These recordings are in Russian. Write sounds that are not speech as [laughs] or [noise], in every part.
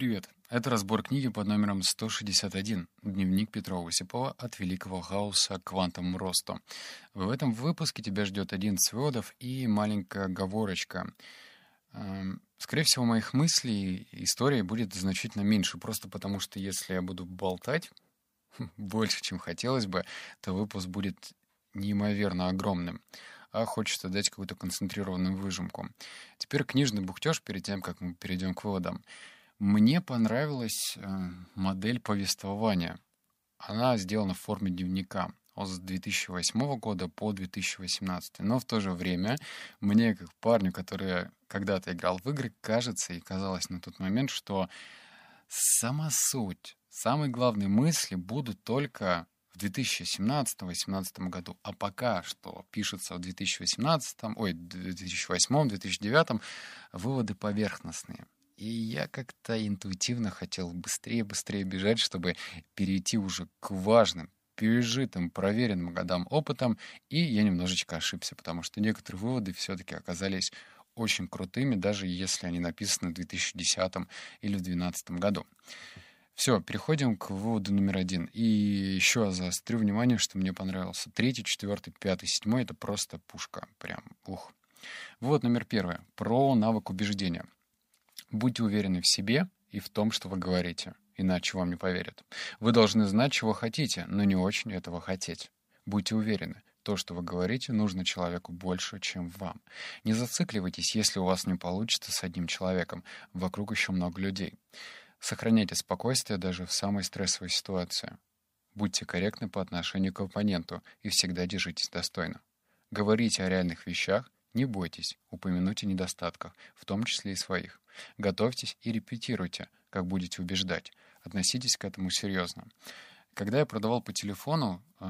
Привет! Это разбор книги под номером 161 «Дневник Петрова Осипова от великого хаоса к квантовому росту». В этом выпуске тебя ждет один выводов и маленькая оговорочка. Эм, скорее всего, моих мыслей истории будет значительно меньше, просто потому что если я буду болтать [laughs] больше, чем хотелось бы, то выпуск будет неимоверно огромным а хочется дать какую-то концентрированную выжимку. Теперь книжный бухтеж перед тем, как мы перейдем к выводам. Мне понравилась э, модель повествования. Она сделана в форме дневника с 2008 года по 2018. Но в то же время мне, как парню, который когда-то играл в игры, кажется и казалось на тот момент, что сама суть, самые главные мысли будут только в 2017-2018 году. А пока что пишется в 2018, ой, 2008-2009, выводы поверхностные. И я как-то интуитивно хотел быстрее-быстрее бежать, чтобы перейти уже к важным, пережитым, проверенным годам опытом, и я немножечко ошибся, потому что некоторые выводы все-таки оказались очень крутыми, даже если они написаны в 2010 или в 2012 году. Все, переходим к выводу номер один. И еще заострю внимание, что мне понравился. Третий, четвертый, пятый, седьмой — это просто пушка. Прям, ух. Вывод номер первый. Про навык убеждения. Будьте уверены в себе и в том, что вы говорите, иначе вам не поверят. Вы должны знать, чего хотите, но не очень этого хотеть. Будьте уверены, то, что вы говорите, нужно человеку больше, чем вам. Не зацикливайтесь, если у вас не получится с одним человеком. Вокруг еще много людей. Сохраняйте спокойствие даже в самой стрессовой ситуации. Будьте корректны по отношению к оппоненту и всегда держитесь достойно. Говорите о реальных вещах, не бойтесь упомянуть о недостатках, в том числе и своих. Готовьтесь и репетируйте, как будете убеждать. Относитесь к этому серьезно. Когда я продавал по телефону, э,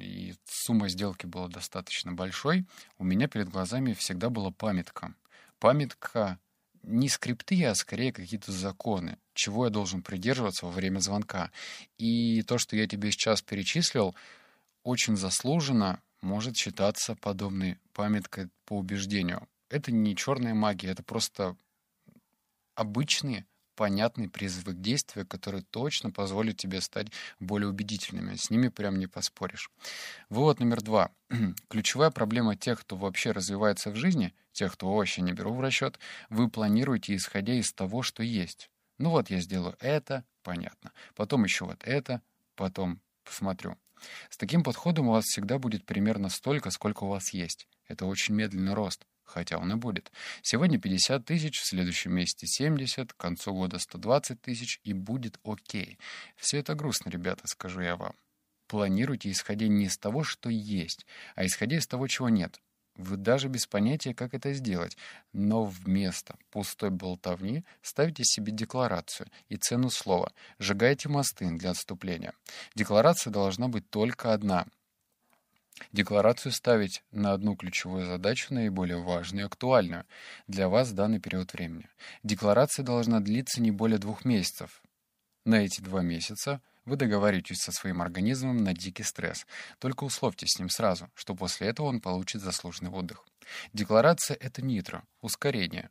и сумма сделки была достаточно большой, у меня перед глазами всегда была памятка. Памятка не скрипты, а скорее какие-то законы, чего я должен придерживаться во время звонка. И то, что я тебе сейчас перечислил, очень заслуженно может считаться подобной памяткой по убеждению. Это не черная магия, это просто обычные, понятные призывы к действию, которые точно позволят тебе стать более убедительными. С ними прям не поспоришь. Вывод номер два. [clears throat] Ключевая проблема тех, кто вообще развивается в жизни, тех, кто вообще не беру в расчет, вы планируете, исходя из того, что есть. Ну вот я сделаю это, понятно. Потом еще вот это, потом посмотрю. С таким подходом у вас всегда будет примерно столько, сколько у вас есть. Это очень медленный рост, хотя он и будет. Сегодня 50 тысяч, в следующем месяце 70, к концу года 120 тысяч, и будет окей. Все это грустно, ребята, скажу я вам. Планируйте, исходя не из того, что есть, а исходя из того, чего нет. Вы даже без понятия, как это сделать, но вместо пустой болтовни ставите себе декларацию и цену слова, сжигаете мосты для отступления. Декларация должна быть только одна. Декларацию ставить на одну ключевую задачу, наиболее важную и актуальную для вас в данный период времени. Декларация должна длиться не более двух месяцев. На эти два месяца вы договариваетесь со своим организмом на дикий стресс. Только условьтесь с ним сразу, что после этого он получит заслуженный отдых. Декларация — это нитро, ускорение,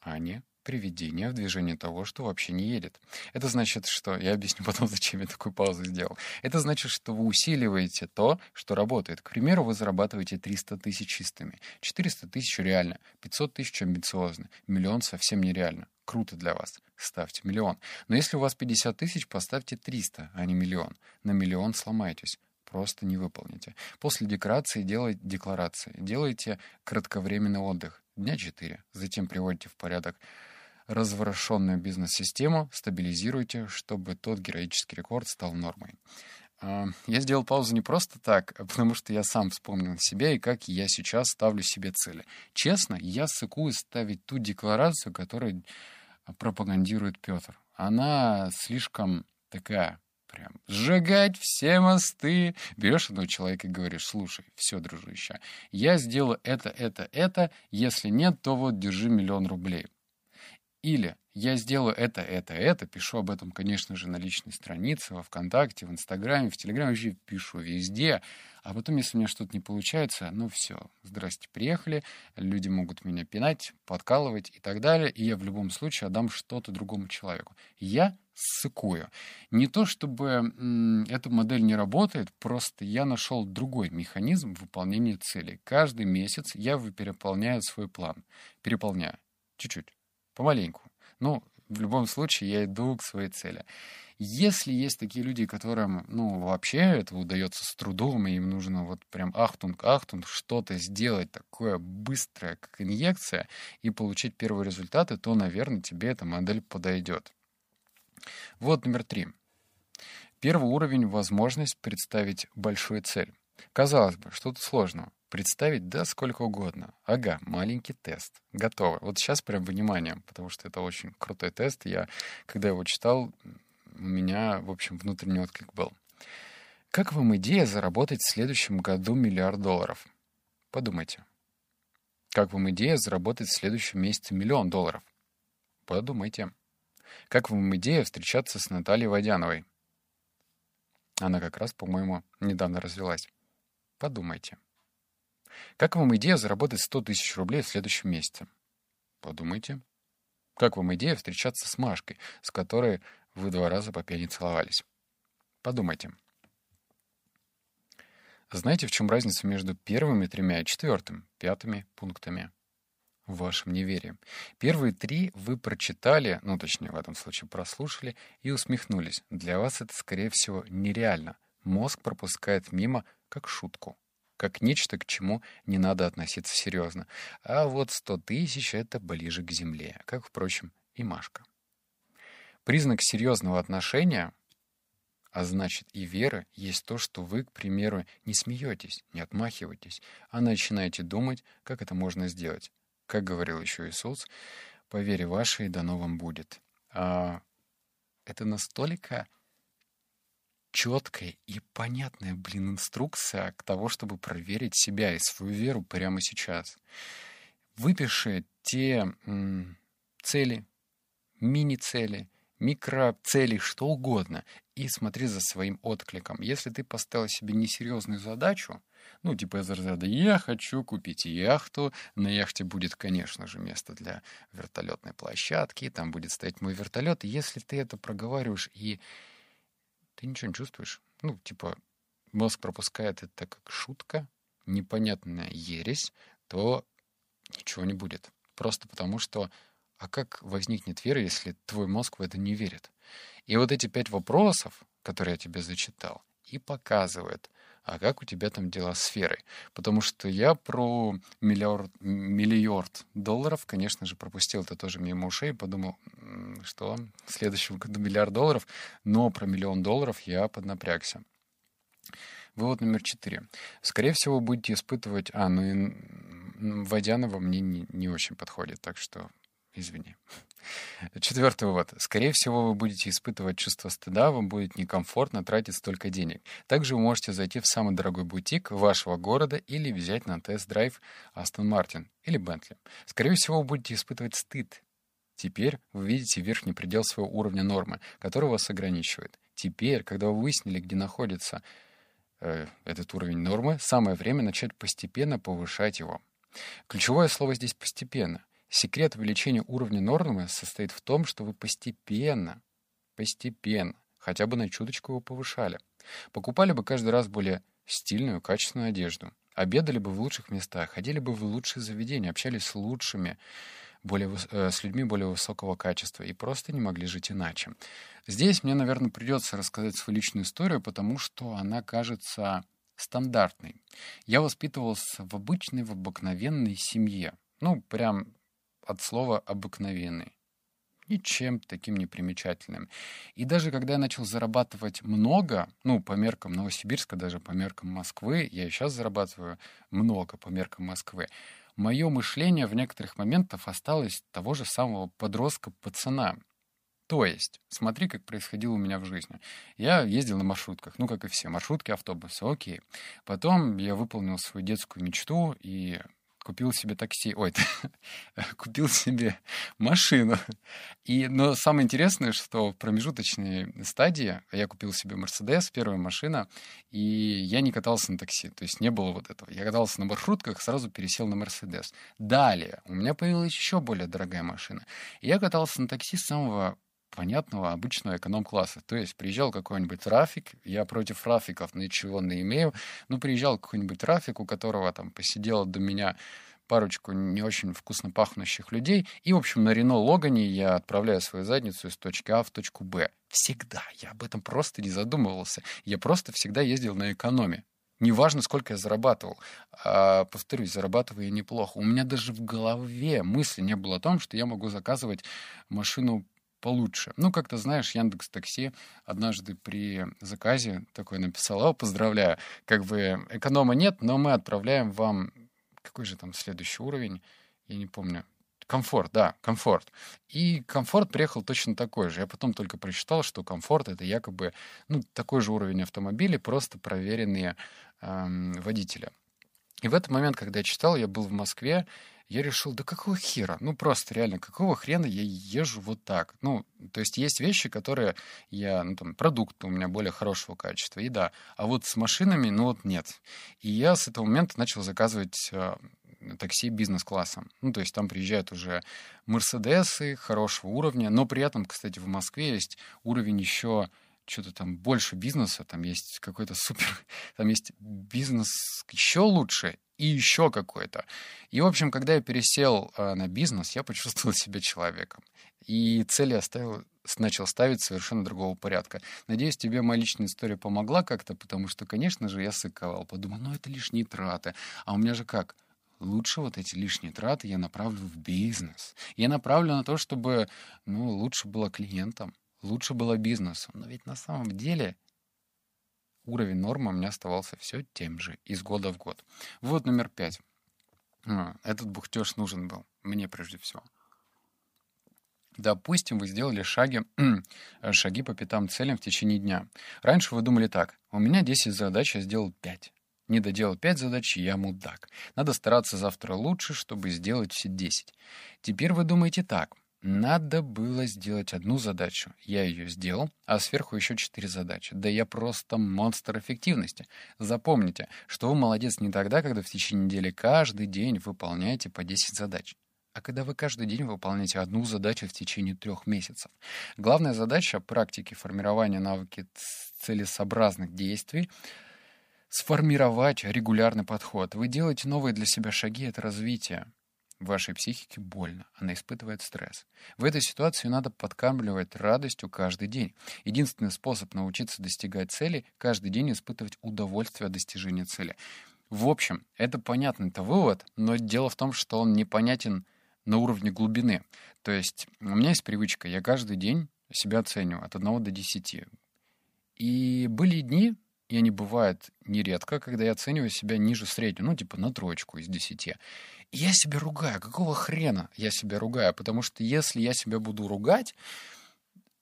а не приведение в движение того, что вообще не едет. Это значит, что... Я объясню потом, [laughs] зачем я такую паузу сделал. Это значит, что вы усиливаете то, что работает. К примеру, вы зарабатываете 300 тысяч чистыми. 400 тысяч реально. 500 тысяч амбициозно. Миллион совсем нереально. Круто для вас. Ставьте миллион. Но если у вас 50 тысяч, поставьте 300, а не миллион. На миллион сломайтесь просто не выполните. После декорации делайте декларации. Делайте кратковременный отдых. Дня 4. Затем приводите в порядок разворошенную бизнес-систему, стабилизируйте, чтобы тот героический рекорд стал нормой. А, я сделал паузу не просто так, а потому что я сам вспомнил себя и как я сейчас ставлю себе цели. Честно, я сыкую ставить ту декларацию, которую пропагандирует Петр. Она слишком такая, прям, сжигать все мосты. Берешь одного человека и говоришь, слушай, все, дружище, я сделаю это, это, это, если нет, то вот держи миллион рублей. Или я сделаю это, это, это, пишу об этом, конечно же, на личной странице, во ВКонтакте, в Инстаграме, в Телеграме, вообще пишу везде. А потом, если у меня что-то не получается, ну все, здрасте, приехали, люди могут меня пинать, подкалывать и так далее, и я в любом случае отдам что-то другому человеку. Я ссыкую. Не то, чтобы м, эта модель не работает, просто я нашел другой механизм выполнения целей. Каждый месяц я переполняю свой план. Переполняю. Чуть-чуть. Помаленьку. Ну, в любом случае, я иду к своей цели. Если есть такие люди, которым, ну, вообще это удается с трудом, и им нужно вот прям ахтунг, ахтунг, что-то сделать такое быстрое, как инъекция, и получить первые результаты, то, наверное, тебе эта модель подойдет. Вот номер три. Первый уровень — возможность представить большую цель. Казалось бы, что-то сложного. Представить, да, сколько угодно. Ага, маленький тест. Готово. Вот сейчас прям внимание, потому что это очень крутой тест. Я, когда его читал, у меня, в общем, внутренний отклик был. Как вам идея заработать в следующем году миллиард долларов? Подумайте. Как вам идея заработать в следующем месяце миллион долларов? Подумайте. Как вам идея встречаться с Натальей Водяновой? Она как раз, по-моему, недавно развелась. Подумайте. Как вам идея заработать 100 тысяч рублей в следующем месяце? Подумайте. Как вам идея встречаться с Машкой, с которой вы два раза по пьяни целовались? Подумайте. Знаете, в чем разница между первыми тремя и четвертым, пятыми пунктами? В вашем неверии. Первые три вы прочитали, ну, точнее, в этом случае прослушали, и усмехнулись. Для вас это, скорее всего, нереально. Мозг пропускает мимо как шутку как нечто, к чему не надо относиться серьезно. А вот сто тысяч — это ближе к земле, как, впрочем, и Машка. Признак серьезного отношения, а значит и веры, есть то, что вы, к примеру, не смеетесь, не отмахиваетесь, а начинаете думать, как это можно сделать. Как говорил еще Иисус, «По вере вашей дано вам будет». А это настолько четкая и понятная, блин, инструкция к того, чтобы проверить себя и свою веру прямо сейчас. Выпиши те м, цели, мини-цели, микроцели, что угодно, и смотри за своим откликом. Если ты поставил себе несерьезную задачу, ну, типа из разряда «я хочу купить яхту», на яхте будет, конечно же, место для вертолетной площадки, там будет стоять мой вертолет, если ты это проговариваешь и ты ничего не чувствуешь. Ну, типа, мозг пропускает это как шутка, непонятная ересь, то ничего не будет. Просто потому что а как возникнет вера, если твой мозг в это не верит? И вот эти пять вопросов, которые я тебе зачитал, и показывают, а как у тебя там дела с сферой? Потому что я про миллиард, миллиард долларов, конечно же, пропустил это тоже мимо ушей, подумал, что в следующем году миллиард долларов, но про миллион долларов я поднапрягся. Вывод номер четыре. Скорее всего, будете испытывать... А, ну и Водянова мне не, не очень подходит, так что извини. Четвертый вывод. Скорее всего, вы будете испытывать чувство стыда, вам будет некомфортно тратить столько денег. Также вы можете зайти в самый дорогой бутик вашего города или взять на тест-драйв Aston Martin или Bentley. Скорее всего, вы будете испытывать стыд. Теперь вы видите верхний предел своего уровня нормы, который вас ограничивает. Теперь, когда вы выяснили, где находится э, этот уровень нормы, самое время начать постепенно повышать его. Ключевое слово здесь «постепенно». Секрет увеличения уровня нормы состоит в том, что вы постепенно, постепенно, хотя бы на чуточку его повышали. Покупали бы каждый раз более стильную, качественную одежду. Обедали бы в лучших местах, ходили бы в лучшие заведения, общались с лучшими, более, э, с людьми более высокого качества и просто не могли жить иначе. Здесь мне, наверное, придется рассказать свою личную историю, потому что она кажется стандартной. Я воспитывался в обычной, в обыкновенной семье. Ну, прям от слова «обыкновенный». Ничем таким не примечательным. И даже когда я начал зарабатывать много, ну, по меркам Новосибирска, даже по меркам Москвы, я и сейчас зарабатываю много по меркам Москвы, мое мышление в некоторых моментах осталось того же самого подростка-пацана. То есть, смотри, как происходило у меня в жизни. Я ездил на маршрутках, ну, как и все, маршрутки, автобусы, окей. Потом я выполнил свою детскую мечту и купил себе такси, ой, [laughs] купил себе машину. И, но самое интересное, что в промежуточной стадии я купил себе Мерседес, первая машина, и я не катался на такси, то есть не было вот этого. Я катался на маршрутках, сразу пересел на Мерседес. Далее у меня появилась еще более дорогая машина. И я катался на такси с самого понятного обычного эконом-класса. То есть приезжал какой-нибудь трафик, я против трафиков ничего не имею, ну, приезжал какой-нибудь трафик, у которого там посидело до меня парочку не очень вкусно пахнущих людей, и, в общем, на Рено Логане я отправляю свою задницу из точки А в точку Б. Всегда. Я об этом просто не задумывался. Я просто всегда ездил на экономе. Неважно, сколько я зарабатывал. А, повторюсь, зарабатываю я неплохо. У меня даже в голове мысли не было о том, что я могу заказывать машину получше. Ну, как-то, знаешь, Яндекс Такси однажды при заказе такой написал, о, поздравляю, как бы эконома нет, но мы отправляем вам... Какой же там следующий уровень? Я не помню. Комфорт, да, комфорт. И комфорт приехал точно такой же. Я потом только прочитал, что комфорт — это якобы ну, такой же уровень автомобиля, просто проверенные эм, водителя. И в этот момент, когда я читал, я был в Москве, я решил, да какого хера? Ну, просто реально, какого хрена я езжу вот так? Ну, то есть есть вещи, которые я, ну, там, продукты у меня более хорошего качества, и да. А вот с машинами, ну, вот нет. И я с этого момента начал заказывать э, такси бизнес-классом. Ну, то есть там приезжают уже Мерседесы хорошего уровня, но при этом, кстати, в Москве есть уровень еще что-то там больше бизнеса, там есть какой-то супер, [laughs] там есть бизнес еще лучше и еще какой-то. И, в общем, когда я пересел э, на бизнес, я почувствовал себя человеком. И цели оставил, начал ставить совершенно другого порядка. Надеюсь, тебе моя личная история помогла как-то, потому что, конечно же, я сыковал. Подумал, ну это лишние траты. А у меня же как? Лучше вот эти лишние траты я направлю в бизнес. Я направлю на то, чтобы ну, лучше было клиентам лучше было бизнесу. Но ведь на самом деле уровень нормы у меня оставался все тем же, из года в год. Вот номер пять. А, этот бухтеж нужен был, мне прежде всего. Допустим, вы сделали шаги, [clears throat] шаги по пятам целям в течение дня. Раньше вы думали так, у меня 10 задач, я сделал 5. Не доделал 5 задач, я мудак. Надо стараться завтра лучше, чтобы сделать все 10. Теперь вы думаете так, надо было сделать одну задачу. Я ее сделал, а сверху еще четыре задачи. Да я просто монстр эффективности. Запомните, что вы молодец не тогда, когда в течение недели каждый день выполняете по 10 задач, а когда вы каждый день выполняете одну задачу в течение трех месяцев. Главная задача практики формирования навыки целесообразных действий сформировать регулярный подход. Вы делаете новые для себя шаги, это развитие. Вашей психике больно, она испытывает стресс. В этой ситуации надо подкармливать радостью каждый день. Единственный способ научиться достигать цели — каждый день испытывать удовольствие от достижения цели. В общем, это понятный это вывод, но дело в том, что он непонятен на уровне глубины. То есть у меня есть привычка, я каждый день себя оцениваю от 1 до 10. И были дни, и они бывают нередко, когда я оцениваю себя ниже среднего, ну, типа на троечку из десяти. Я себя ругаю. Какого хрена я себя ругаю? Потому что если я себя буду ругать,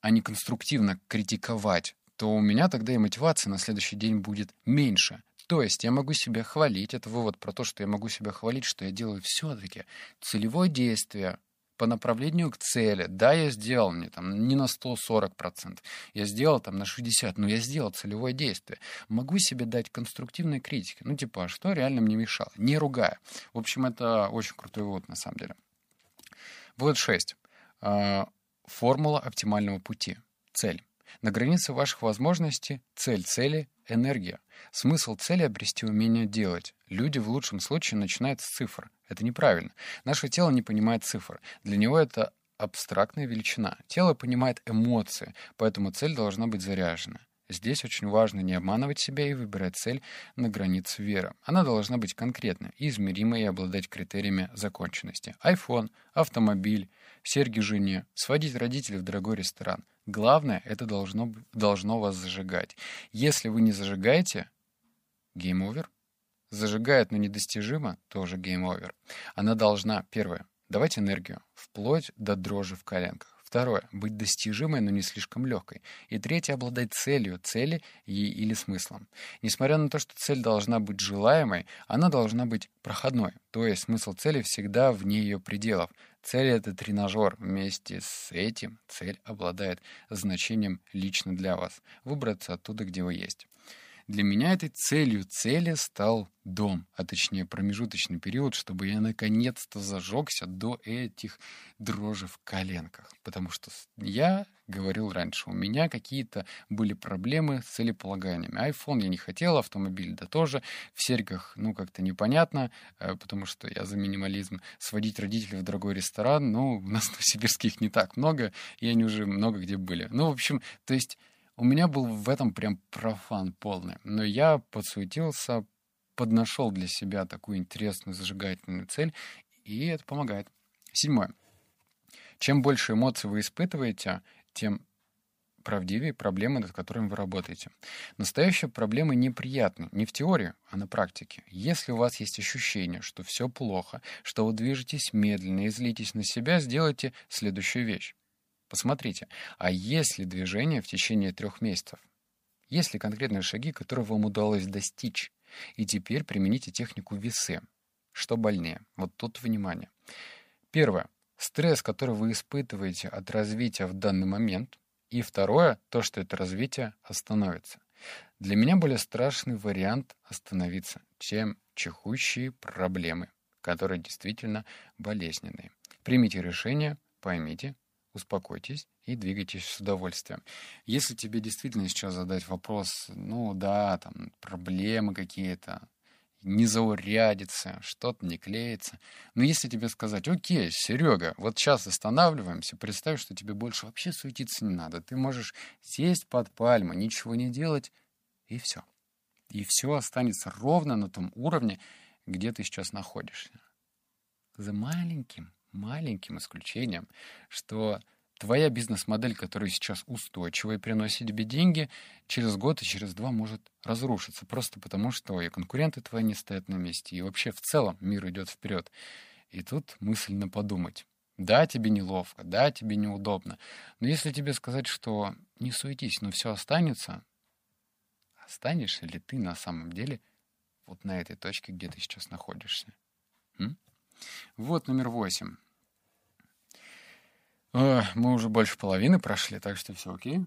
а не конструктивно критиковать, то у меня тогда и мотивация на следующий день будет меньше. То есть я могу себя хвалить, это вывод про то, что я могу себя хвалить, что я делаю все-таки целевое действие, по направлению к цели. Да, я сделал не, там, не на 140%, я сделал там на 60%, но я сделал целевое действие. Могу себе дать конструктивной критики. Ну, типа, а что реально мне мешало? Не ругая. В общем, это очень крутой вывод на самом деле. Вывод 6. А, формула оптимального пути. Цель. На границе ваших возможностей цель цели — энергия. Смысл цели — обрести умение делать. Люди в лучшем случае начинают с цифр. Это неправильно. Наше тело не понимает цифр. Для него это абстрактная величина. Тело понимает эмоции, поэтому цель должна быть заряжена. Здесь очень важно не обманывать себя и выбирать цель на границе веры. Она должна быть конкретной, измеримой и обладать критериями законченности. iPhone, автомобиль, серьги жене, сводить родителей в дорогой ресторан. Главное, это должно, должно вас зажигать. Если вы не зажигаете, game over. Зажигает, но недостижимо, тоже game over. Она должна, первое, давать энергию, вплоть до дрожи в коленках. Второе — быть достижимой, но не слишком легкой. И третье — обладать целью, цели и, или смыслом. Несмотря на то, что цель должна быть желаемой, она должна быть проходной. То есть смысл цели всегда вне ее пределов. Цель — это тренажер. Вместе с этим цель обладает значением лично для вас. Выбраться оттуда, где вы есть. Для меня этой целью цели стал дом, а точнее промежуточный период, чтобы я наконец-то зажегся до этих дрожи в коленках. Потому что я говорил раньше, у меня какие-то были проблемы с целеполаганиями. Айфон я не хотел, автомобиль да тоже. В серьгах, ну, как-то непонятно, э, потому что я за минимализм. Сводить родителей в дорогой ресторан, ну, у нас [laughs] в Новосибирске их не так много, и они уже много где были. Ну, в общем, то есть у меня был в этом прям профан полный. Но я подсуетился, поднашел для себя такую интересную зажигательную цель, и это помогает. Седьмое. Чем больше эмоций вы испытываете, тем правдивее проблемы, над которыми вы работаете. Настоящие проблемы неприятны не в теории, а на практике. Если у вас есть ощущение, что все плохо, что вы движетесь медленно и злитесь на себя, сделайте следующую вещь. Посмотрите, а есть ли движение в течение трех месяцев? Есть ли конкретные шаги, которые вам удалось достичь? И теперь примените технику весы. Что больнее? Вот тут внимание. Первое. Стресс, который вы испытываете от развития в данный момент. И второе, то, что это развитие остановится. Для меня более страшный вариант остановиться, чем чехущие проблемы, которые действительно болезненные. Примите решение, поймите, успокойтесь и двигайтесь с удовольствием. Если тебе действительно сейчас задать вопрос, ну да, там проблемы какие-то, не заурядится, что-то не клеится. Но если тебе сказать, окей, Серега, вот сейчас останавливаемся, представь, что тебе больше вообще суетиться не надо. Ты можешь сесть под пальму, ничего не делать, и все. И все останется ровно на том уровне, где ты сейчас находишься. За маленьким маленьким исключением, что твоя бизнес-модель, которая сейчас устойчивая и приносит тебе деньги, через год и через два может разрушиться, просто потому что и конкуренты твои не стоят на месте, и вообще в целом мир идет вперед. И тут мысленно подумать. Да, тебе неловко, да, тебе неудобно, но если тебе сказать, что не суетись, но все останется, останешься ли ты на самом деле вот на этой точке, где ты сейчас находишься? М? Вот номер восемь. Мы уже больше половины прошли, так что все окей.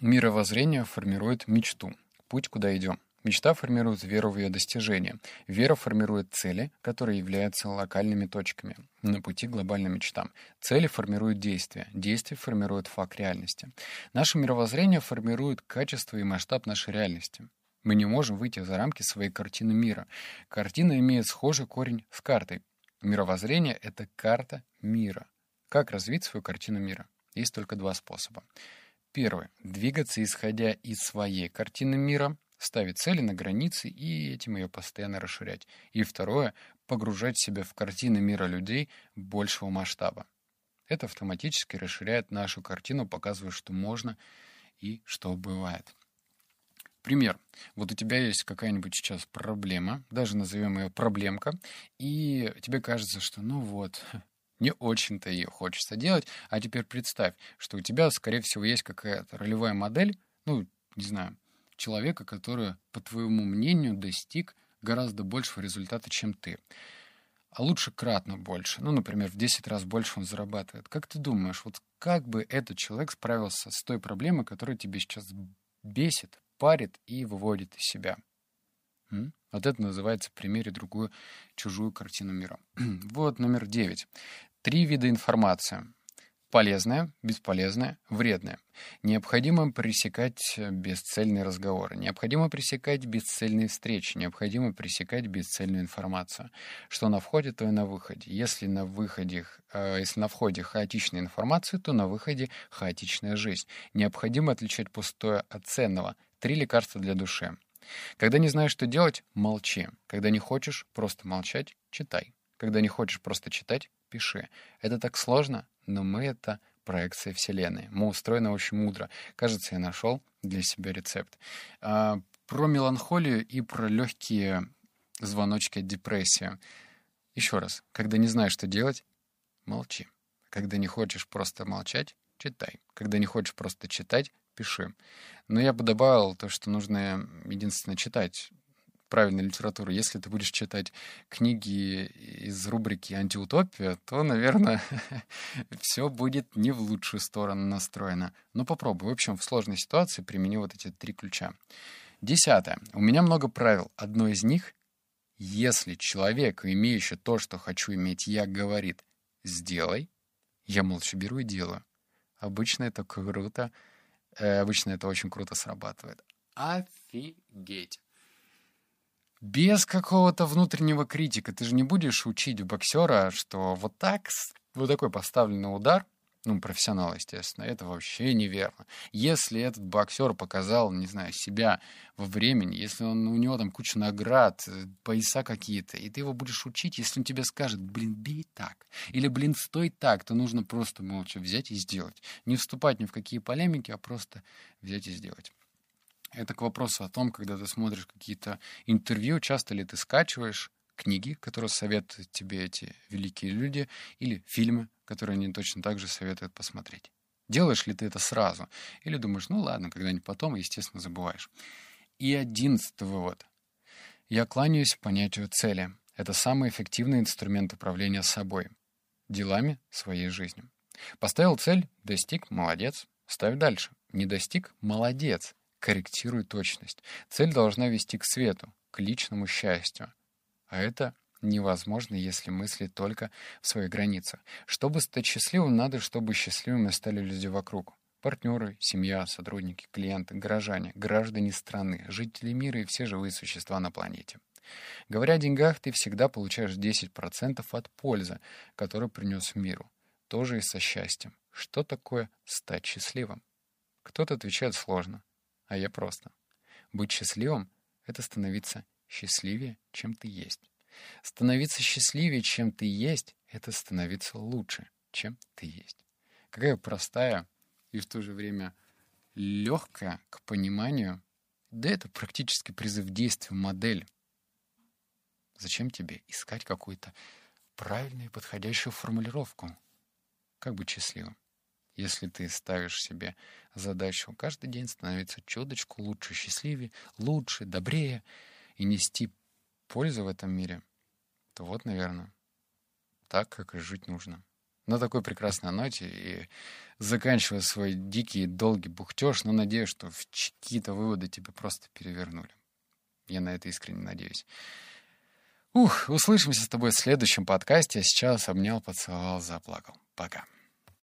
Мировоззрение формирует мечту. Путь, куда идем. Мечта формирует веру в ее достижение. Вера формирует цели, которые являются локальными точками на пути к глобальным мечтам. Цели формируют действия. Действия формируют факт реальности. Наше мировоззрение формирует качество и масштаб нашей реальности. Мы не можем выйти за рамки своей картины мира. Картина имеет схожий корень с картой. Мировоззрение — это карта мира. Как развить свою картину мира? Есть только два способа. Первый — двигаться, исходя из своей картины мира, ставить цели на границы и этим ее постоянно расширять. И второе — погружать себя в картины мира людей большего масштаба. Это автоматически расширяет нашу картину, показывая, что можно и что бывает. Пример. Вот у тебя есть какая-нибудь сейчас проблема, даже назовем ее проблемка, и тебе кажется, что ну вот, [laughs] не очень-то ее хочется делать, а теперь представь, что у тебя, скорее всего, есть какая-то ролевая модель, ну, не знаю, человека, который, по твоему мнению, достиг гораздо большего результата, чем ты. А лучше кратно больше. Ну, например, в 10 раз больше он зарабатывает. Как ты думаешь, вот как бы этот человек справился с той проблемой, которая тебе сейчас бесит, парит и выводит из себя. М? Вот это называется примере другую чужую картину мира. [clears throat] вот номер девять. Три вида информации. Полезная, бесполезная, вредная. Необходимо пресекать бесцельные разговоры. Необходимо пресекать бесцельные встречи. Необходимо пресекать бесцельную информацию. Что на входе, то и на выходе. Если на, выходе, э, если на входе хаотичная информация, то на выходе хаотичная жизнь. Необходимо отличать пустое от ценного. Три лекарства для души. Когда не знаешь, что делать, молчи. Когда не хочешь просто молчать, читай. Когда не хочешь просто читать, пиши. Это так сложно, но мы — это проекция Вселенной. Мы устроены очень мудро. Кажется, я нашел для себя рецепт. А, про меланхолию и про легкие звоночки депрессии. Еще раз, когда не знаешь, что делать, молчи. Когда не хочешь просто молчать, читай. Когда не хочешь просто читать, пиши. Но я бы добавил то, что нужно единственное читать правильной литературы. Если ты будешь читать книги из рубрики «Антиутопия», то, наверное, [laughs] все будет не в лучшую сторону настроено. Но попробуй. В общем, в сложной ситуации примени вот эти три ключа. Десятое. У меня много правил. Одно из них — если человек, имеющий то, что хочу иметь я, говорит «сделай», я молча беру и делаю. Обычно это круто. Э, обычно это очень круто срабатывает. Офигеть без какого-то внутреннего критика. Ты же не будешь учить боксера, что вот так, вот такой поставленный удар, ну, профессионал, естественно, это вообще неверно. Если этот боксер показал, не знаю, себя во времени, если он, у него там куча наград, э, пояса какие-то, и ты его будешь учить, если он тебе скажет, блин, бей так, или, блин, стой так, то нужно просто молча взять и сделать. Не вступать ни в какие полемики, а просто взять и сделать. Это к вопросу о том, когда ты смотришь какие-то интервью, часто ли ты скачиваешь книги, которые советуют тебе эти великие люди, или фильмы, которые они точно так же советуют посмотреть. Делаешь ли ты это сразу? Или думаешь, ну ладно, когда-нибудь потом, естественно, забываешь. И одиннадцатый вывод. Я кланяюсь понятию цели. Это самый эффективный инструмент управления собой, делами своей жизни. Поставил цель, достиг, молодец. Ставь дальше. Не достиг, молодец корректируй точность. Цель должна вести к свету, к личному счастью. А это невозможно, если мыслить только в своих границах. Чтобы стать счастливым, надо, чтобы счастливыми стали люди вокруг. Партнеры, семья, сотрудники, клиенты, горожане, граждане страны, жители мира и все живые существа на планете. Говоря о деньгах, ты всегда получаешь 10% от пользы, которую принес миру. Тоже и со счастьем. Что такое стать счастливым? Кто-то отвечает сложно а я просто. Быть счастливым — это становиться счастливее, чем ты есть. Становиться счастливее, чем ты есть, это становиться лучше, чем ты есть. Какая простая и в то же время легкая к пониманию, да это практически призыв действия модель. Зачем тебе искать какую-то правильную подходящую формулировку? Как быть счастливым? Если ты ставишь себе задачу каждый день становиться чуточку лучше, счастливее, лучше, добрее и нести пользу в этом мире, то вот, наверное, так, как и жить нужно. На такой прекрасной ноте и заканчивая свой дикий долгий бухтеж, но надеюсь, что какие-то выводы тебе просто перевернули. Я на это искренне надеюсь. Ух, услышимся с тобой в следующем подкасте. А сейчас обнял, поцеловал, заплакал. Пока.